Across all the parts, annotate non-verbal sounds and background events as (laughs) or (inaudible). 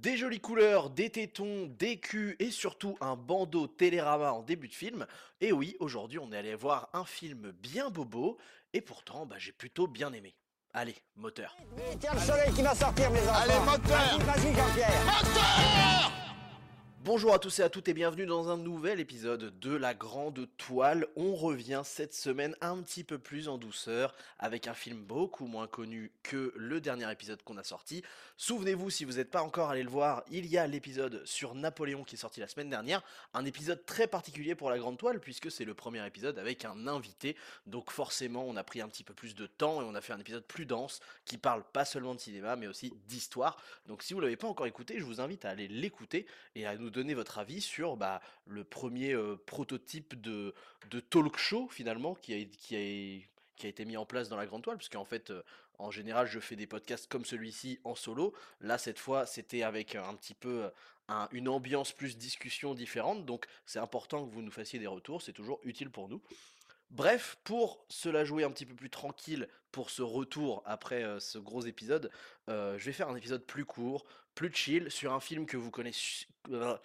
Des jolies couleurs, des tétons, des culs et surtout un bandeau télérama en début de film. Et oui, aujourd'hui on est allé voir un film bien bobo et pourtant bah, j'ai plutôt bien aimé. Allez, moteur. Tiens le soleil qui va sortir mes enfants Allez, moteur Vas-y, vas-y Jean-Pierre Bonjour à tous et à toutes et bienvenue dans un nouvel épisode de La Grande Toile. On revient cette semaine un petit peu plus en douceur avec un film beaucoup moins connu que le dernier épisode qu'on a sorti. Souvenez-vous, si vous n'êtes pas encore allé le voir, il y a l'épisode sur Napoléon qui est sorti la semaine dernière. Un épisode très particulier pour La Grande Toile puisque c'est le premier épisode avec un invité. Donc forcément, on a pris un petit peu plus de temps et on a fait un épisode plus dense qui parle pas seulement de cinéma mais aussi d'histoire. Donc si vous l'avez pas encore écouté, je vous invite à aller l'écouter et à nous donner votre avis sur bah, le premier prototype de, talk show finalement qui a, été mis en place dans la grande toile, parce qu'en fait, en général, je fais des podcasts comme celui-ci en solo. Là, cette fois, c'était avec un petit peu un- une ambiance plus discussion différente, donc c'est important que vous nous fassiez des retours, c'est toujours utile pour nous. Bref, pour se la jouer un petit peu plus tranquille pour ce retour après ce gros épisode, je vais faire un épisode plus court, plus chill sur un film que vous connaissez euh,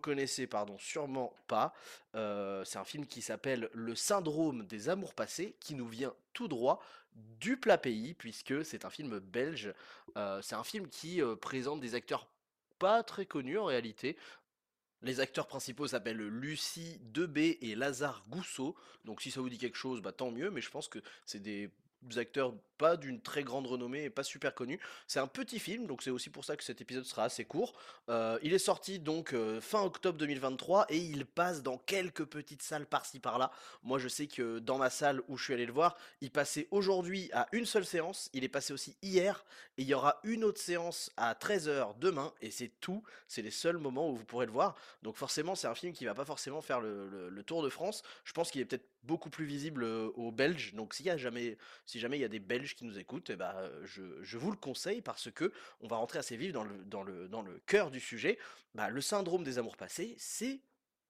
connaissez pardon sûrement pas. Euh, c'est un film qui s'appelle Le syndrome des amours passés, qui nous vient tout droit du plat pays puisque c'est un film belge. Euh, c'est un film qui présente des acteurs pas très connus en réalité. Les acteurs principaux s'appellent Lucie Debé et Lazare Gousseau. Donc si ça vous dit quelque chose, bah tant mieux, mais je pense que c'est des acteurs pas d'une très grande renommée et pas super connus. C'est un petit film, donc c'est aussi pour ça que cet épisode sera assez court. Euh, il est sorti donc euh, fin octobre 2023 et il passe dans quelques petites salles par-ci par-là. Moi je sais que dans ma salle où je suis allé le voir, il passait aujourd'hui à une seule séance, il est passé aussi hier et il y aura une autre séance à 13h demain et c'est tout, c'est les seuls moments où vous pourrez le voir. Donc forcément c'est un film qui va pas forcément faire le, le- le tour de France. Je pense qu'il est peut-être beaucoup plus visible aux Belges. Donc s'il y a jamais, si jamais il y a des Belges qui nous écoutent, eh ben, je, vous le conseille parce que on va rentrer assez vif dans le, cœur du sujet. Bah, le syndrome des amours passés, c'est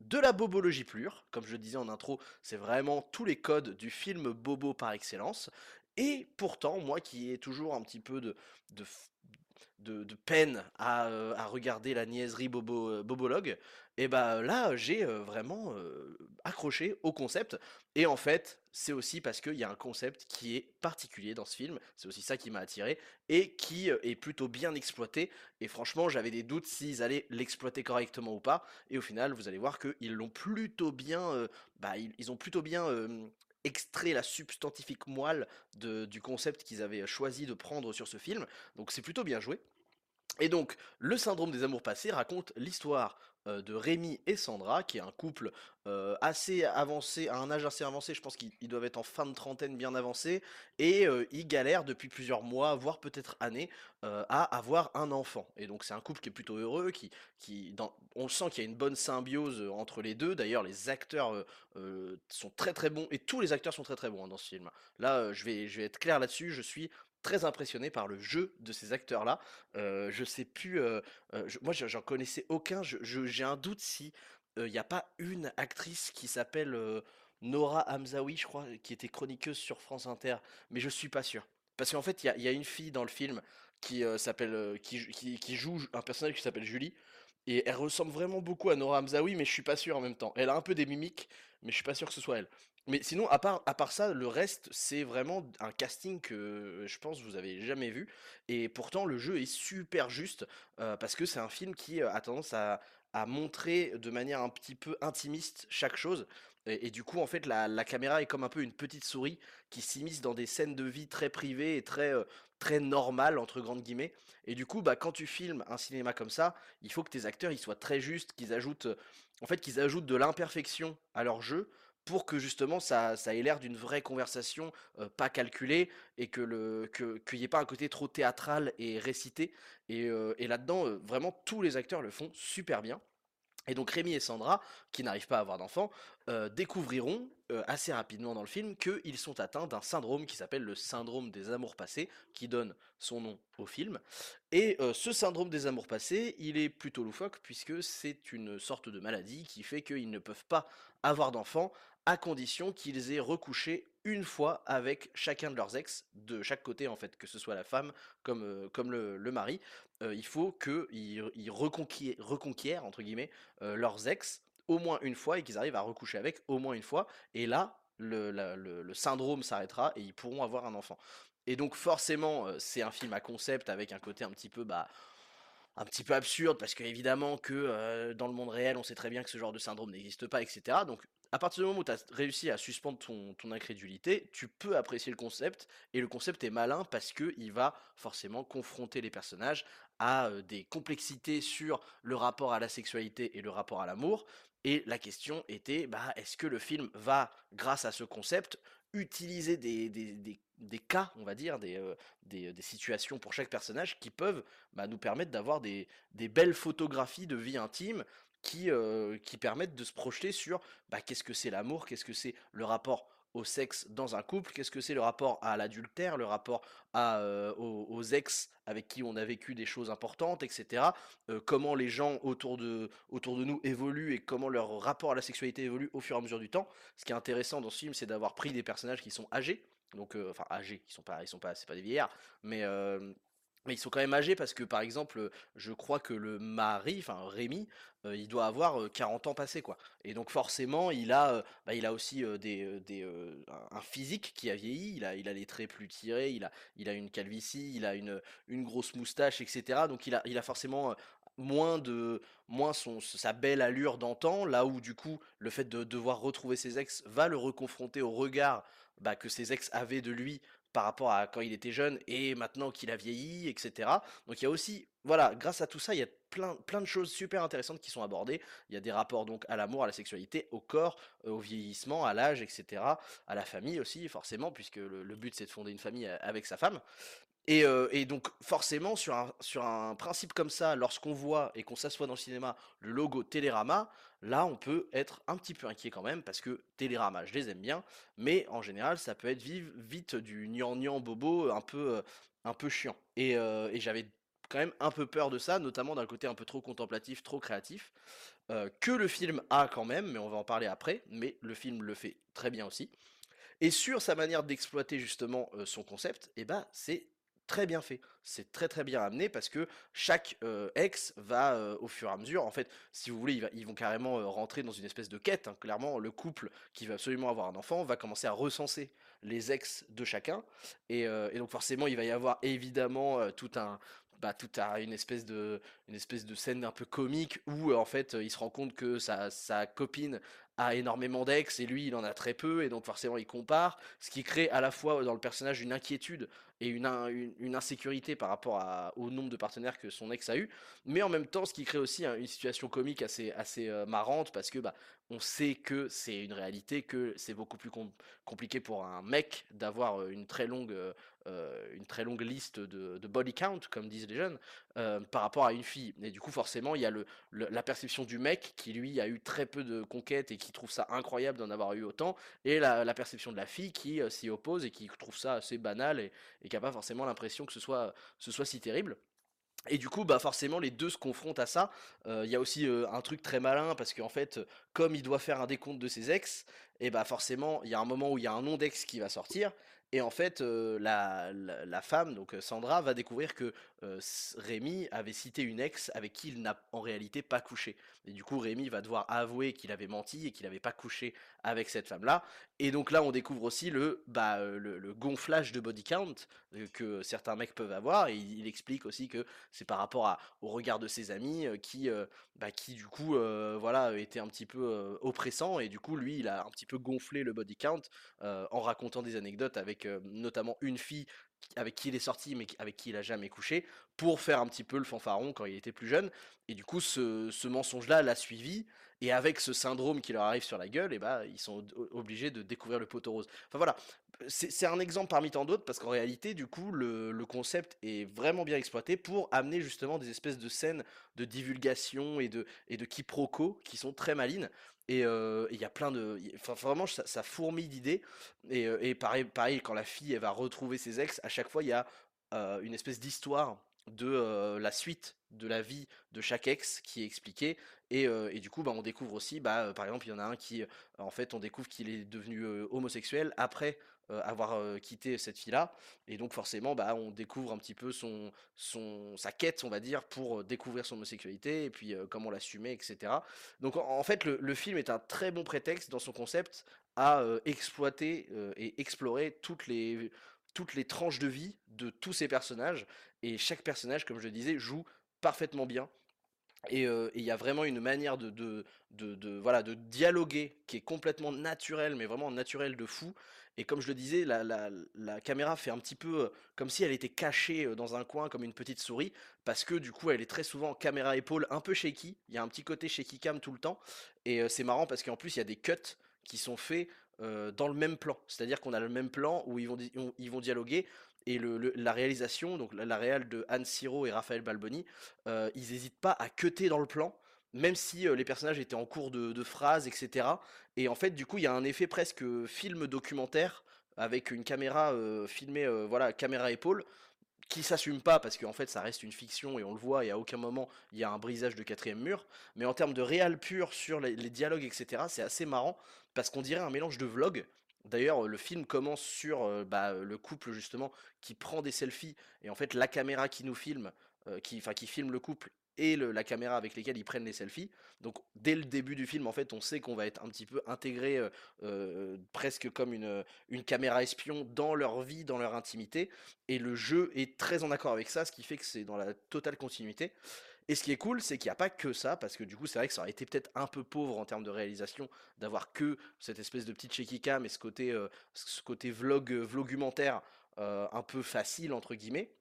de la bobologie pure. Comme je le disais en intro, c'est vraiment tous les codes du film bobo par excellence. Et pourtant, moi qui ai toujours un petit peu de, de, peine à, euh, à regarder la niaiserie bobo, euh, bobologue, et bah là, j'ai euh, vraiment accroché au concept. Et en fait, c'est aussi parce qu'il y a un concept qui est particulier dans ce film. C'est aussi ça qui m'a attiré et qui est plutôt bien exploité. Et franchement, j'avais des doutes s'ils allaient l'exploiter correctement ou pas. Et au final, vous allez voir qu'ils l'ont plutôt bien, bah, ils, ont plutôt bien extrait la substantifique moelle de- du concept qu'ils avaient choisi de prendre sur ce film. Donc c'est plutôt bien joué. Et donc, le syndrome des amours passés raconte l'histoire de Rémi et Sandra, qui est un couple assez avancé, à un âge assez avancé, je pense qu'ils ils doivent être en fin de trentaine bien avancé, et ils galèrent depuis plusieurs mois, voire peut-être années, à avoir un enfant. Et donc c'est un couple qui est plutôt heureux, qui, qui on sent qu'il y a une bonne symbiose entre les deux. D'ailleurs, les acteurs sont très très bons, et tous les acteurs sont très très bons hein, dans ce film. Là, je, vais, je vais être clair là-dessus, je suis très impressionné par le jeu de ces acteurs-là. Euh, je sais plus, euh, euh, moi j'en connaissais aucun, j'ai un doute si il n'y a pas une actrice qui s'appelle euh, Nora Hamzaoui, je crois, qui était chroniqueuse sur France Inter, mais je suis pas sûr. Parce qu'en fait, il y a, une fille dans le film qui euh, s'appelle, euh, qui joue un personnage qui s'appelle Julie, et elle ressemble vraiment beaucoup à Nora Hamzaoui, mais je suis pas sûr en même temps. Elle a un peu des mimiques, mais je suis pas sûr que ce soit elle. Mais sinon, à part, à part ça, le reste, c'est vraiment un casting que je pense vous avez jamais vu. Et pourtant, le jeu est super juste, euh, parce que c'est un film qui euh, a tendance à, à montrer de manière un petit peu intimiste chaque chose. Et, du coup, en fait, la, la caméra est comme un peu une petite souris qui s'immisce dans des scènes de vie très privées et très, euh, très normales, entre grandes guillemets. Et du coup, bah, quand tu filmes un cinéma comme ça, il faut que tes acteurs ils soient très justes, qu'ils ajoutent, en fait, qu'ils ajoutent de l'imperfection à leur jeu pour que justement ça, ait l'air d'une vraie conversation euh, pas calculée et que le qu'il n'y ait pas un côté trop théâtral et récité. Et, euh, là-dedans, euh, vraiment tous les acteurs le font super bien. Et donc Rémi et Sandra, qui n'arrivent pas à avoir d'enfants, découvriront assez rapidement dans le film qu'ils sont atteints d'un syndrome qui s'appelle le syndrome des amours passés, qui donne son nom au film. Et ce syndrome des amours passés, il est plutôt loufoque puisque c'est une sorte de maladie qui fait qu'ils ne peuvent pas avoir d'enfants à condition qu'ils aient recouché une fois avec chacun de leurs ex, de chaque côté en fait, que ce soit la femme comme, euh, comme le, le mari. Euh, il faut qu'ils ils reconquièrent, entre guillemets, euh, leurs ex au moins une fois et qu'ils arrivent à recoucher avec au moins une fois. Et là, le, le- syndrome s'arrêtera et ils pourront avoir un enfant. Et donc forcément, c'est un film à concept avec un côté un petit peu bah, un petit peu absurde parce que évidemment que dans le monde réel, on sait très bien que ce genre de syndrome n'existe pas, etc. Donc à partir du moment où tu as réussi à suspendre ton, ton incrédulité, tu peux apprécier le concept et le concept est malin parce que il va forcément confronter les personnages à des complexités sur le rapport à la sexualité et le rapport à l'amour. Et la question était, bah, est-ce que le film va, grâce à ce concept, utiliser des, des, des- des cas, on va dire, des, des, situations pour chaque personnage qui peuvent bah, nous permettent d'avoir des belles photographies de vie intime qui, euh, qui permettent de se projeter sur bah, qu'est-ce que c'est l'amour, qu'est-ce que c'est le rapport au sexe dans un couple, qu'est-ce que c'est le rapport à l'adultère, le rapport à, euh, aux, ex avec qui on a vécu des choses importantes, etc. Euh, comment les gens autour de, autour de nous évoluent et comment leur rapport à la sexualité évolue au fur et à mesure du temps. Ce qui est intéressant dans ce film, c'est d'avoir pris des personnages qui sont âgés, donc enfin âgés, ils sont pas, ils sont pas, c'est pas des vieillards, mais mais ils sont quand même âgés parce que, par exemple, je crois que le mari, enfin Rémi, il doit avoir euh, 40 ans passés, quoi. Et donc forcément, il a, bah, il a aussi des, des, un physique qui a vieilli. Il a, il a les traits plus tirés, il a, il a une calvitie, il a une, une grosse moustache, etc. Donc il a, il a forcément moins de, moins son, sa belle allure d'antan. Là où du coup, le fait de devoir retrouver ses ex va le reconfronter au regard bah, que ses ex avaient de lui par rapport à quand il était jeune et maintenant qu'il a vieilli, etc. Donc il y a aussi, voilà, grâce à tout ça, il y a plein, plein de choses super intéressantes qui sont abordées. Il y a des rapports donc à l'amour, à la sexualité, au corps, euh, au vieillissement, à l'âge, etc. À la famille aussi, forcément, puisque le, but c'est de fonder une famille euh, avec sa femme. Et, euh, et donc forcément sur un, sur un principe comme ça, lorsqu'on voit et qu'on s'assoit dans le cinéma le logo Télérama, là on peut être un petit peu inquiet quand même parce que Télérama, je les aime bien, mais en général ça peut être vive- vite du gnangnan bobo un peu, euh, un peu chiant. Et, euh, et j'avais quand même un peu peur de ça, notamment d'un côté un peu trop contemplatif, trop créatif, euh, que le film a quand même, mais on va en parler après, mais le film le fait très bien aussi. Et sur sa manière d'exploiter justement euh, son concept, eh ben, c'est très bien fait. C'est très très bien amené parce que chaque euh, ex va euh, au fur et à mesure, en fait, si vous voulez, ils vont carrément euh, rentrer dans une espèce de quête. hein. Clairement, le couple qui va absolument avoir un enfant va commencer à recenser les ex de chacun. Et, donc forcément, il va y avoir évidemment tout un... Bah, tout une espèce de une espèce de scène un peu comique où euh, en fait euh, il se rend compte que sa, copine a énormément d'ex et lui il en a très peu et donc forcément il compare ce qui crée à la fois dans le personnage une inquiétude et une, une, insécurité par rapport au nombre de partenaires que son ex a eu. Mais en même temps ce qui crée aussi une situation comique assez assez euh, marrante parce que bah on sait que c'est une réalité que c'est beaucoup plus com- compliqué pour un mec d'avoir euh, une très longue euh, euh, une très longue liste de, de body count comme disent les jeunes euh, par rapport à une fille et du coup forcément il y a le, la perception du mec qui lui a eu très peu de conquêtes et qui trouve ça incroyable d'en avoir eu autant et la, la perception de la fille qui euh, s'y oppose et qui trouve ça assez banal et, et qui a pas forcément l'impression que ce soit, ce soit si terrible. Et du coup, bah forcément, les deux se confrontent à ça. Euh, Il y a aussi un truc très malin parce qu'en fait, comme il doit faire un décompte de ses ex, et bah forcément, il y a un moment où il y a un nom d'ex qui va sortir. Et en fait, la, la, femme, donc Sandra, va découvrir que euh, Rémi avait cité une ex avec qui il n'a en réalité pas couché. Et du coup, Rémi va devoir avouer qu'il avait menti et qu'il n'avait pas couché avec cette femme-là. Et donc là, on découvre aussi le, bah, euh, gonflage de body count euh, que certains mecs peuvent avoir. Et il, explique aussi que c'est par rapport au regard de ses amis euh, qui, bah, qui du coup, voilà, étaient un petit peu oppressants. Et du coup, lui, il a un petit peu gonflé le body count en racontant des anecdotes avec notamment une fille avec qui il est sorti mais avec qui il a jamais couché pour faire un petit peu le fanfaron quand il était plus jeune. Et du coup ce, ce mensonge là l'a suivi. Et avec ce syndrome qui leur arrive sur la gueule et bah ils sont obligés de découvrir le poteau rose enfin voilà c'est un exemple parmi tant d'autres parce qu'en réalité du coup le, concept est vraiment bien exploité pour amener justement des espèces de scènes de divulgation et de, et de quiproquos qui sont très malines et euh, et il y a plein de vraiment ça, ça fourmille d'idées et, euh, et pareil, pareil, quand la fille elle va retrouver ses ex, à chaque fois il y a euh, une espèce d'histoire de la suite de la vie de chaque ex qui est expliquée. Et, et du coup, bah, on découvre aussi, bah, par exemple, il y en a un qui, en fait, on découvre qu'il est devenu homosexuel après avoir quitté cette fille-là. Et donc forcément, bah, on découvre un petit peu son, son, sa quête, on va dire, pour découvrir son homosexualité et puis comment l'assumer, etc. Donc en, fait, le, film est un très bon prétexte dans son concept à exploiter et explorer toutes les, toutes les tranches de vie de tous ces personnages. Et chaque personnage, comme je le disais, joue parfaitement bien. Et il y a vraiment une manière de, voilà, de dialoguer qui est complètement naturelle, mais vraiment naturelle de fou. Et comme je le disais, la, caméra fait un petit peu comme si elle était cachée dans un coin comme une petite souris, parce que du coup elle est très souvent caméra épaule un peu shaky, il y a un petit côté shaky cam tout le temps, et c'est marrant parce qu'en plus il y a des cuts qui sont faits dans le même plan, c'est-à-dire qu'on a le même plan où ils vont, ils vont dialoguer, et le, la réalisation, donc la, réal de Anne Siro et Raphaël Balboni, ils n'hésitent pas à cutter dans le plan, même si les personnages étaient en cours de, phrases, etc. Et en fait, du coup, il y a un effet presque film documentaire avec une caméra filmée, voilà, caméra épaule, qui s'assume pas parce qu'en fait ça reste une fiction et on le voit et à aucun moment il y a un brisage de quatrième mur mais en termes de réal pur sur les, les dialogues etc c'est assez marrant parce qu'on dirait un mélange de vlog D'ailleurs, le film commence sur bah, le couple justement qui prend des selfies et en fait la caméra qui nous filme, qui, enfin qui filme le couple et la caméra avec lesquelles ils prennent les selfies. Donc dès le début du film, en fait, on sait qu'on va être un petit peu intégré presque comme une, une caméra espion dans leur vie, dans leur intimité. Et le jeu est très en accord avec ça, ce qui fait que c'est dans la totale continuité. Et ce qui est cool, c'est qu'il n'y a pas que ça, parce que du coup, c'est vrai que ça aurait été peut-être un peu pauvre en termes de réalisation d'avoir que cette espèce de petite shaky cam et ce côté, euh, ce côté vlog, euh, vlogumentaire euh, un peu facile, entre guillemets.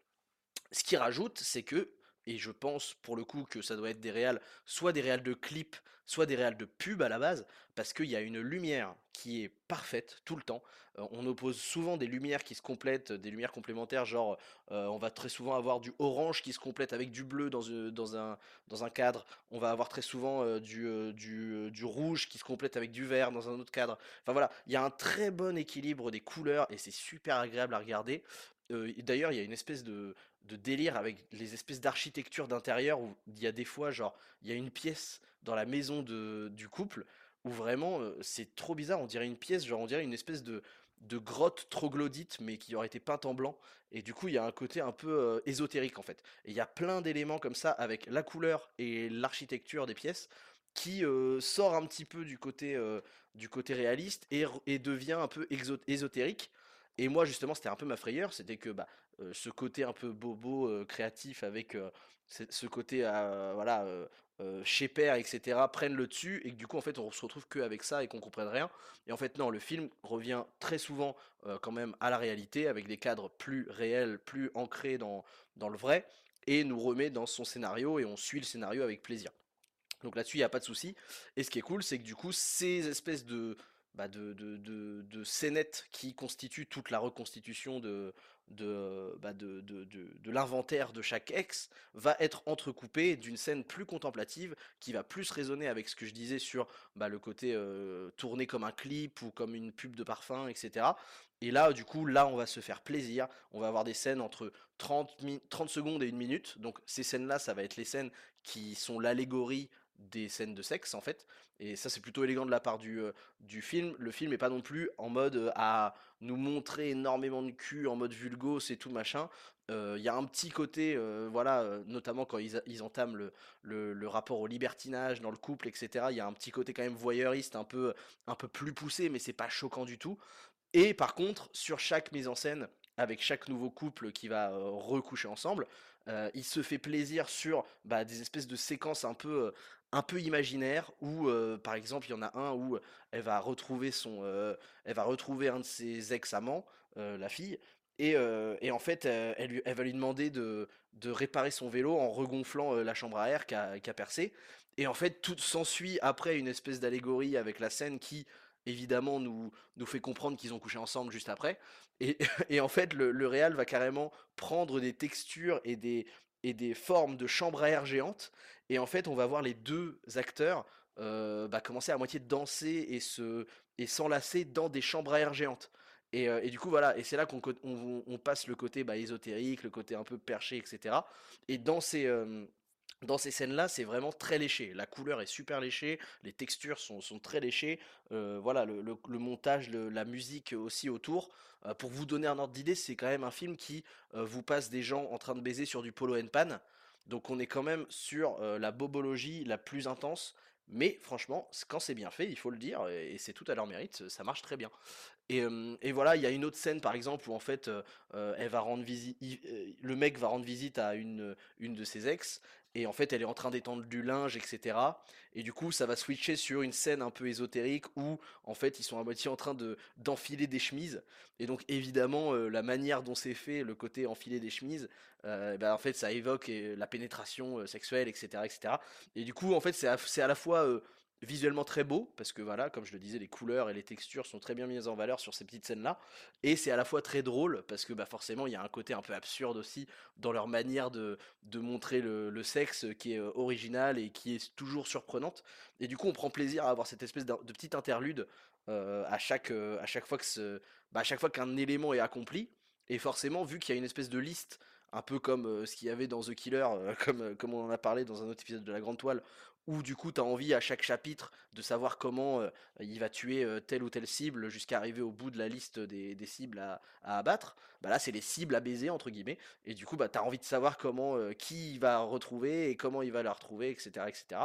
Ce qui rajoute, c'est que, et je pense pour le coup que ça doit être des réals, soit des réals de clips, soit des réals de pub à la base, parce qu'il y a une lumière qui est parfaite tout le temps. Euh, on oppose souvent des lumières qui se complètent, des lumières complémentaires, genre euh, on va très souvent avoir du orange qui se complète avec du bleu dans, euh, dans, un, dans un cadre, on va avoir très souvent du, du, du, rouge qui se complète avec du vert dans un autre cadre. Enfin voilà, il y a un très bon équilibre des couleurs et c'est super agréable à regarder. D'ailleurs, il y a une espèce de, délire avec les espèces d'architecture d'intérieur où il y a des fois, genre, il y a une pièce dans la maison de, du couple où vraiment c'est trop bizarre, on dirait une pièce, genre on dirait une espèce de, de grotte troglodyte mais qui aurait été peinte en blanc et du coup il y a un côté un peu ésotérique en fait. Et il y a plein d'éléments comme ça avec la couleur et l'architecture des pièces qui sort un petit peu du côté, du côté réaliste et, et devient un peu ésotérique. Et moi justement c'était un peu ma frayeur, c'était que bah, ce côté un peu bobo créatif avec ce côté voilà chez père etc prennent le dessus et que du coup en fait on se retrouve qu'avec ça et qu'on comprenne rien. Et en fait non le film revient très souvent quand même à la réalité avec des cadres plus réels plus ancrés dans, dans le vrai et nous remet dans son scénario et on suit le scénario avec plaisir. Donc là-dessus il n'y a pas de souci et ce qui est cool c'est que du coup ces espèces de bah de, de, de, de scénettes qui constituent toute la reconstitution de, de, bah de, de, de, l'inventaire de chaque ex va être entrecoupé d'une scène plus contemplative qui va plus résonner avec ce que je disais sur bah, le côté tourné comme un clip ou comme une pub de parfum, etc. Et là, du coup, là, on va se faire plaisir. On va avoir des scènes entre 30, 30 secondes et une minute. Donc ces scènes-là, ça va être les scènes qui sont l'allégorie des scènes de sexe en fait. Et ça c'est plutôt élégant de la part du, euh, du film. Le film est pas non plus en mode euh, à nous montrer énormément de cul en mode vulgo c'est tout machin. Euh, il y a un petit côté voilà notamment quand ils, ils entament le, le, rapport au libertinage dans le couple etc il y a un petit côté quand même voyeuriste un peu un peu plus poussé mais c'est pas choquant du tout. Et par contre sur chaque mise en scène avec chaque nouveau couple qui va recoucher ensemble il se fait plaisir sur bah, des espèces de séquences un peu un peu imaginaire où par exemple il y en a un où elle va retrouver son elle va retrouver un de ses ex-amants la fille et, et en fait elle, lui, va lui demander de, de réparer son vélo en regonflant la chambre à air qui a, a, percé et en fait tout s'ensuit après une espèce d'allégorie avec la scène qui évidemment nous, nous fait comprendre qu'ils ont couché ensemble juste après. Et, (laughs) et en fait le, le réal va carrément prendre des textures et des, et des formes de chambre à air géantes et en fait, on va voir les deux acteurs euh, bah, commencer à moitié de danser et se et s'enlacer dans des chambres à air géantes. Et, euh, et du coup, voilà, et c'est là qu'on on, passe le côté bah, ésotérique, le côté un peu perché, etc. Et dans ces, euh, dans ces scènes-là, c'est vraiment très léché. La couleur est super léchée, les textures sont, sont très léchées. euh, voilà, le, montage, la musique aussi autour. Euh, pour vous donner un ordre d'idée, c'est quand même un film qui euh, vous passe des gens en train de baiser sur du polo and pan. Donc on est quand même sur la bobologie la plus intense. Mais franchement, quand c'est bien fait, il faut le dire, et c'est tout à leur mérite, ça marche très bien. Et, et voilà, il y a une autre scène par exemple où en fait, elle va rendre visite le mec va rendre visite à une, une de ses ex et en fait elle est en train d'étendre du linge et cetera. Et du coup ça va switcher sur une scène un peu ésotérique où en fait ils sont à moitié en train de d'enfiler des chemises. Et donc évidemment, heu, la manière dont c'est fait, le côté enfiler des chemises, heu, bah, en fait ça évoque, heu, la pénétration, sexuelle et cetera et du coup en fait c'est à la fois, visuellement très beau parce que voilà, comme je le disais, les couleurs et les textures sont très bien mises en valeur sur ces petites scènes-là. Et c'est à la fois très drôle parce que bah, forcément il y a un côté un peu absurde aussi dans leur manière de, de montrer le, sexe qui est euh, original et qui est toujours surprenante. Et du coup on prend plaisir à avoir cette espèce d'un- de petit interlude euh, à, chaque, euh, à chaque fois que bah, à chaque fois qu'un élément est accompli. Et forcément, vu qu'il y a une espèce de liste, un peu comme ce qu'il y avait dans The Killer, (laughs) comme, comme on en a parlé dans un autre épisode de La Grande Toile, où du coup tu as envie à chaque chapitre de savoir comment il va tuer telle ou telle cible jusqu'à arriver au bout de la liste des, cibles à, abattre. Bah là, c'est les cibles à baiser, entre guillemets. Et du coup, bah, tu as envie de savoir comment, qui il va retrouver et comment il va la retrouver, etc. etc.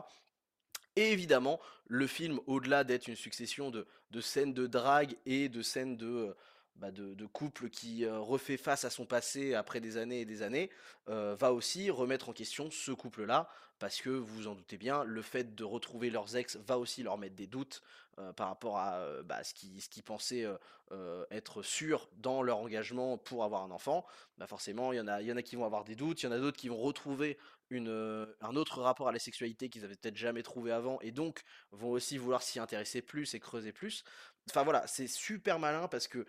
Et évidemment, le film, au-delà d'être une succession de, de scènes de drague et de scènes de, bah, de, couple qui euh, refait face à son passé après des années et des années, euh, va aussi remettre en question ce couple-là, parce que vous vous en doutez bien, le fait de retrouver leurs ex va aussi leur mettre des doutes euh, par rapport à euh, bah, ce qu'ils qu'ils pensaient euh, être sûrs dans leur engagement pour avoir un enfant. Bah forcément, il y en a, qui vont avoir des doutes, il y en a d'autres qui vont retrouver un autre rapport à la sexualité qu'ils avaient peut-être jamais trouvé avant et donc vont aussi vouloir s'y intéresser plus et creuser plus. Enfin voilà, c'est super malin parce que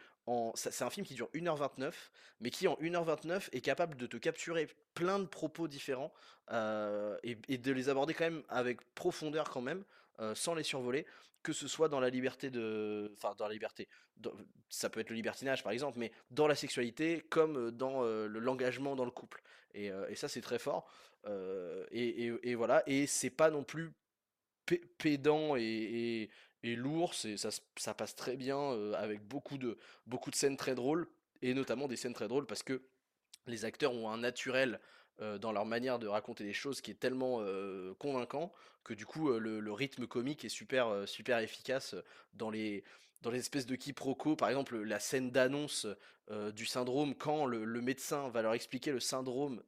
c'est un film qui dure 1h29, mais qui en 1h29 est capable de te capturer plein de propos différents et, et de les aborder quand même avec profondeur quand même, euh, sans les survoler, que ce soit dans la liberté de... Enfin dans la liberté, ça peut être le libertinage par exemple, mais dans la sexualité comme euh, dans euh, le- l'engagement dans le couple. Et, euh, ça c'est très fort. Et, voilà, et c'est pas non plus pé- pédant et, lourd, ça, ça passe très bien avec beaucoup de, beaucoup de scènes très drôles, et notamment des scènes très drôles parce que les acteurs ont un naturel euh, dans leur manière de raconter les choses qui est tellement euh, convaincant que du coup euh, le, rythme comique est super, super efficace dans les, dans les espèces de quiproquos. Par exemple, la scène d'annonce du syndrome, quand le médecin va leur expliquer le syndrome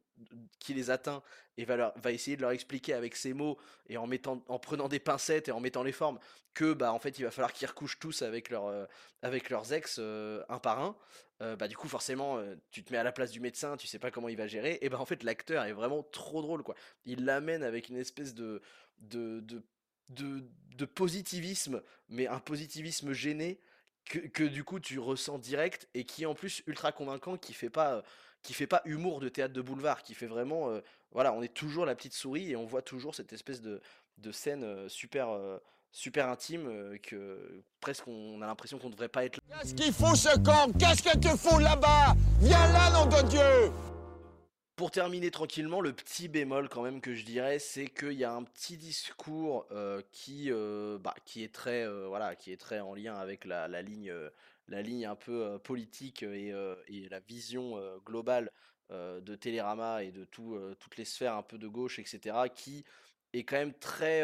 qui les atteint et va, leur, va essayer de leur expliquer avec ses mots et en, mettant, en prenant des pincettes et en mettant les formes que bah en fait il va falloir qu'ils recouchent tous avec, euh, avec leurs ex euh, un par un euh, bah du coup forcément tu te mets à la place du médecin, tu sais pas comment il va gérer, et bah en fait l'acteur est vraiment trop drôle quoi. Il l'amène avec une espèce de de, de, de, positivisme, mais un positivisme gêné que, du coup tu ressens direct et qui est en plus ultra convaincant, qui fait pas qui fait pas humour de théâtre de boulevard, qui fait vraiment euh, voilà on est toujours la petite souris et on voit toujours cette espèce de, de scène euh, super euh, super intime que presque on a l'impression qu'on devrait pas être là. Qu'est-ce qu'il fout ce camp Qu'est-ce que tu fous là-bas? Viens là, nom de Dieu! Pour terminer tranquillement, le petit bémol quand même que je dirais, c'est qu'il y a un petit discours euh, qui, euh, bah, qui est très, euh, voilà, qui est très en lien avec la, la ligne, la ligne un peu politique et, la vision globale de Télérama et de tout, toutes les sphères un peu de gauche, etc., qui est quand même très,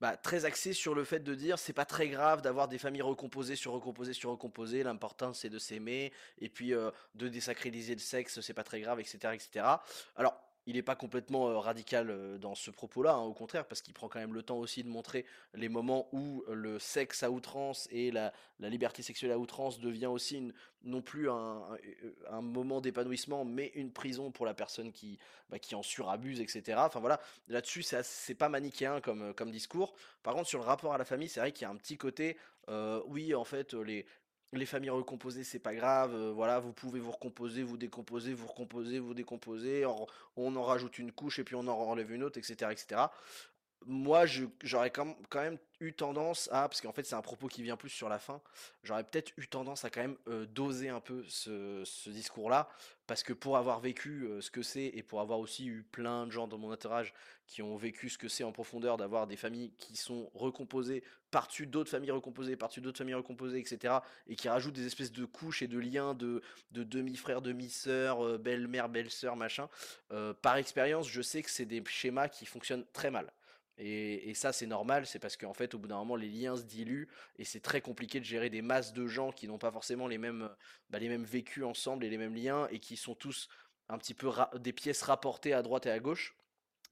bah, très axé sur le fait de dire c'est pas très grave d'avoir des familles recomposées sur recomposées sur recomposées, l'important c'est de s'aimer, et puis de désacraliser le sexe, c'est pas très grave, etc. etc. Alors, il n'est pas complètement euh, radical euh, dans ce propos-là, hein, au contraire, parce qu'il prend quand même le temps aussi de montrer les moments où euh, le sexe à outrance et la, liberté sexuelle à outrance devient aussi non plus un, moment d'épanouissement, mais une prison pour la personne qui, bah, qui en surabuse, etc. Enfin voilà, là-dessus c'est pas manichéen comme, discours. Par contre, sur le rapport à la famille, c'est vrai qu'il y a un petit côté, oui, en fait, les, les familles recomposées, c'est pas grave, euh, voilà, vous pouvez vous recomposer, vous décomposer, vous recomposer, vous décomposer, on, en rajoute une couche et puis on en enlève une autre, etc., etc. moi, j'aurais quand, même eu tendance à, parce qu'en fait c'est un propos qui vient plus sur la fin, j'aurais peut-être eu tendance à quand même euh, doser un peu ce, discours-là, parce que pour avoir vécu euh, ce que c'est, et pour avoir aussi eu plein de gens dans mon entourage qui ont vécu ce que c'est en profondeur, d'avoir des familles qui sont recomposées par-dessus d'autres familles recomposées, par-dessus d'autres familles recomposées, etc., et qui rajoutent des espèces de couches et de liens de, demi-frères, demi-sœurs, euh, belle-mère, belle-sœur, machin, par expérience, je sais que c'est des schémas qui fonctionnent très mal. Et, ça, c'est normal, c'est parce qu'en fait, au bout d'un moment, les liens se diluent et c'est très compliqué de gérer des masses de gens qui n'ont pas forcément les mêmes, bah, les mêmes vécus ensemble et les mêmes liens et qui sont tous un petit peu des pièces rapportées à droite et à gauche.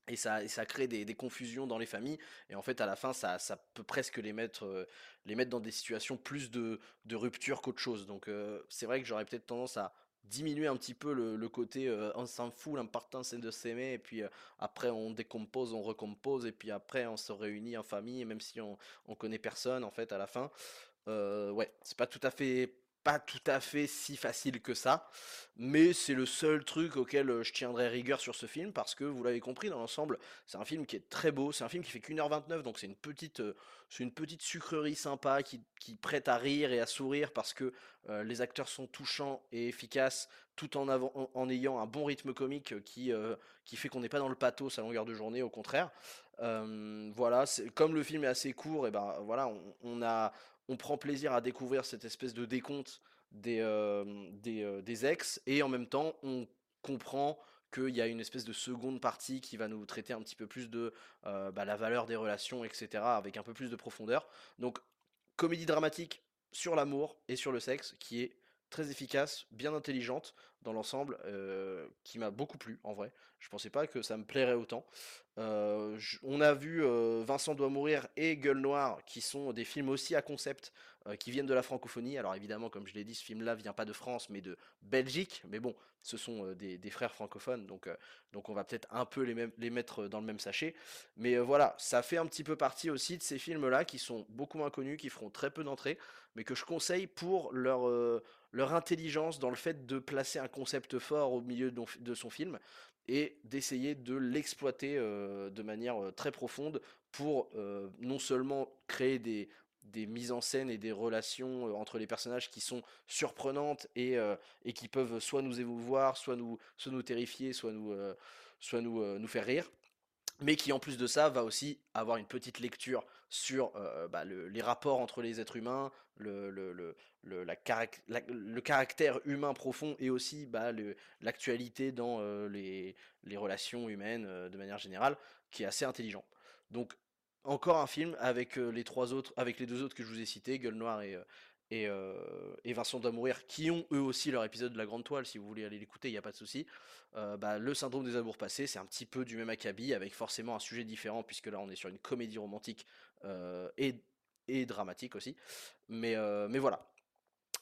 Et ça, ça crée des, confusions dans les familles. Et en fait, à la fin, ça, peut presque les mettre, les mettre dans des situations plus de, de rupture qu'autre chose. Donc, c'est vrai que j'aurais peut-être tendance à diminuer un petit peu le, côté euh, on s'en fout, l'important c'est de s'aimer, et puis euh, après on décompose, on recompose, et puis après on se réunit en famille, même si on, on connaît personne en fait à la fin. Euh, ouais, c'est pas tout à fait pas tout à fait si facile que ça, mais c'est le seul truc auquel euh, je tiendrai rigueur sur ce film parce que vous l'avez compris dans l'ensemble, c'est un film qui est très beau, c'est un film qui fait qu'une heure 29 donc c'est une petite euh, c'est une petite sucrerie sympa qui, prête à rire et à sourire parce que euh, les acteurs sont touchants et efficaces tout en, ayant un bon rythme comique qui, qui fait qu'on n'est pas dans le pathos à longueur de journée, au contraire. voilà, comme le film est assez court, et ben voilà, on a on prend plaisir à découvrir cette espèce de décompte des, euh, euh, des, ex, et en même temps, on comprend qu'il y a une espèce de seconde partie qui va nous traiter un petit peu plus de euh, bah, la valeur des relations, etc., avec un peu plus de profondeur. Donc, comédie dramatique sur l'amour et sur le sexe, qui est très efficace, bien intelligente dans l'ensemble, qui m'a beaucoup plu en vrai. Je pensais pas que ça me plairait autant. on a vu Vincent doit mourir et Gueule Noire, qui sont des films aussi à concept, qui viennent de la francophonie. Alors évidemment, comme je l'ai dit, ce film-là vient pas de France, mais de Belgique. Mais bon, ce sont des, frères francophones, donc, donc on va peut-être un peu les, les, mettre dans le même sachet. Mais voilà, ça fait un petit peu partie aussi de ces films-là qui sont beaucoup moins connus, qui feront très peu d'entrées, mais que je conseille pour leur, leur intelligence dans le fait de placer un concept fort au milieu de son film et d'essayer de l'exploiter euh, de manière euh, très profonde pour euh, non seulement créer des, des mises en scène et des relations entre les personnages qui sont surprenantes et, et qui peuvent soit nous émouvoir, soit nous, soit nous terrifier, soit nous, soit nous, nous faire rire mais qui en plus de ça va aussi avoir une petite lecture sur bah, les rapports entre les êtres humains, le, le, la le caractère humain profond et aussi bah, l'actualité dans les, les, relations humaines de manière générale, qui est assez intelligent. Donc encore un film avec les trois autres, avec les deux autres que je vous ai cités, Gueule Noire et, et, et, Vincent doit mourir, qui ont eux aussi leur épisode de la Grande Toile, si vous voulez aller l'écouter, il n'y a pas de souci. bah, le syndrome des amours passés, c'est un petit peu du même acabit, avec forcément un sujet différent, puisque là on est sur une comédie romantique et, et, dramatique aussi. Mais voilà.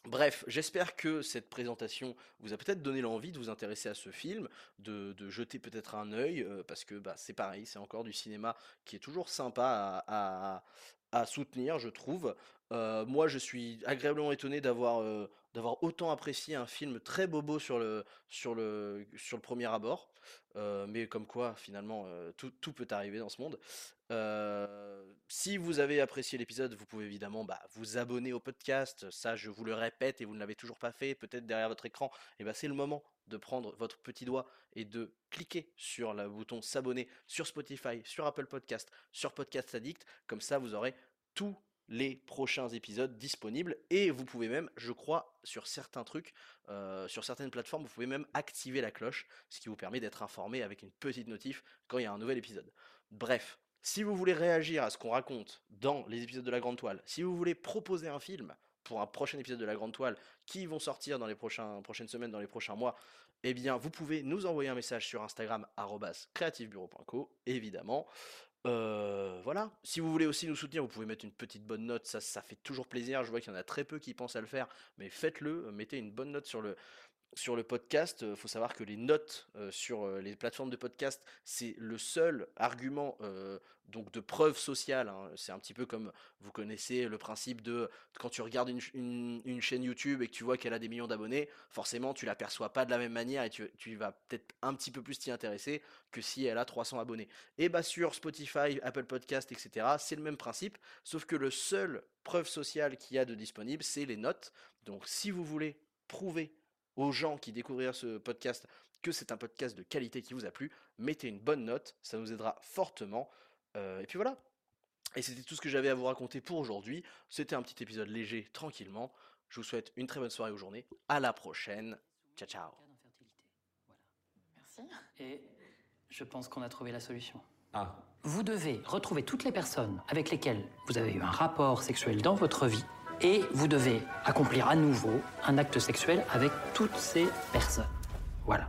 Bref, j'espère que cette présentation vous a peut-être donné l'envie de vous intéresser à ce film, de, de jeter peut-être un œil, parce que bah, c'est pareil, c'est encore du cinéma qui est toujours sympa à, à soutenir, je trouve. moi, je suis agréablement étonné d'avoir d'avoir autant apprécié un film très bobo sur le sur le sur le premier abord. mais comme quoi, finalement, tout, tout, peut arriver dans ce monde. Si vous avez apprécié l'épisode, vous pouvez évidemment bah, vous abonner au podcast. Ça, je vous le répète et vous ne l'avez toujours pas fait, peut-être derrière votre écran. Et ben, c'est le moment de prendre votre petit doigt et de cliquer sur le bouton s'abonner sur Spotify, sur Apple Podcast, sur Podcast Addict. Comme ça, vous aurez tous les prochains épisodes disponibles et vous pouvez même, je crois, sur certains trucs, euh, sur certaines plateformes, vous pouvez même activer la cloche, ce qui vous permet d'être informé avec une petite notif quand il y a un nouvel épisode. Bref, si vous voulez réagir à ce qu'on raconte dans les épisodes de la Grande Toile, si vous voulez proposer un film, pour un prochain épisode de la Grande Toile qui vont sortir dans les prochaines semaines, dans les prochains mois, eh bien, vous pouvez nous envoyer un message sur Instagram, creativebureau.co, évidemment. Euh, voilà. Si vous voulez aussi nous soutenir, vous pouvez mettre une petite bonne note. Ça, ça fait toujours plaisir. Je vois qu'il y en a très peu qui pensent à le faire, mais faites-le. Mettez une bonne note sur le, sur le podcast, il faut savoir que les notes sur les plateformes de podcast, c'est le seul argument donc de preuve sociale. hein. C'est un petit peu comme vous connaissez le principe de quand tu regardes une, ch- une- une chaîne YouTube et que tu vois qu'elle a des millions d'abonnés, forcément tu l'aperçois pas de la même manière et tu, tu vas peut-être un petit peu plus t'y intéresser que si elle a 300 abonnés. Et bah sur Spotify, Apple Podcast, etc., c'est le même principe, sauf que le seul preuve sociale qu'il y a de disponible, c'est les notes. Donc si vous voulez prouver aux gens qui découvriront ce podcast que c'est un podcast de qualité qui vous a plu, mettez une bonne note, ça nous aidera fortement. Euh, et puis voilà. Et c'était tout ce que j'avais à vous raconter pour aujourd'hui. C'était un petit épisode léger, tranquillement. Je vous souhaite une très bonne soirée ou journée. À la prochaine. Ciao ciao. Merci. Et je pense qu'on a trouvé la solution. Ah, Vous devez retrouver toutes les personnes avec lesquelles vous avez eu un rapport sexuel dans votre vie et vous devez accomplir à nouveau un acte sexuel avec toutes ces personnes. Voilà.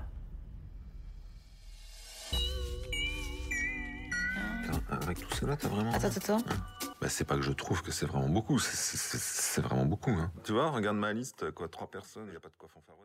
avec tout cela, t'as vraiment. Attends, attends, attends. Bah, c'est pas que je trouve que c'est vraiment beaucoup, c'est- vraiment beaucoup. Hein. Tu vois, regarde ma liste, quoi, trois personnes, y a pas de quoi fanfaron.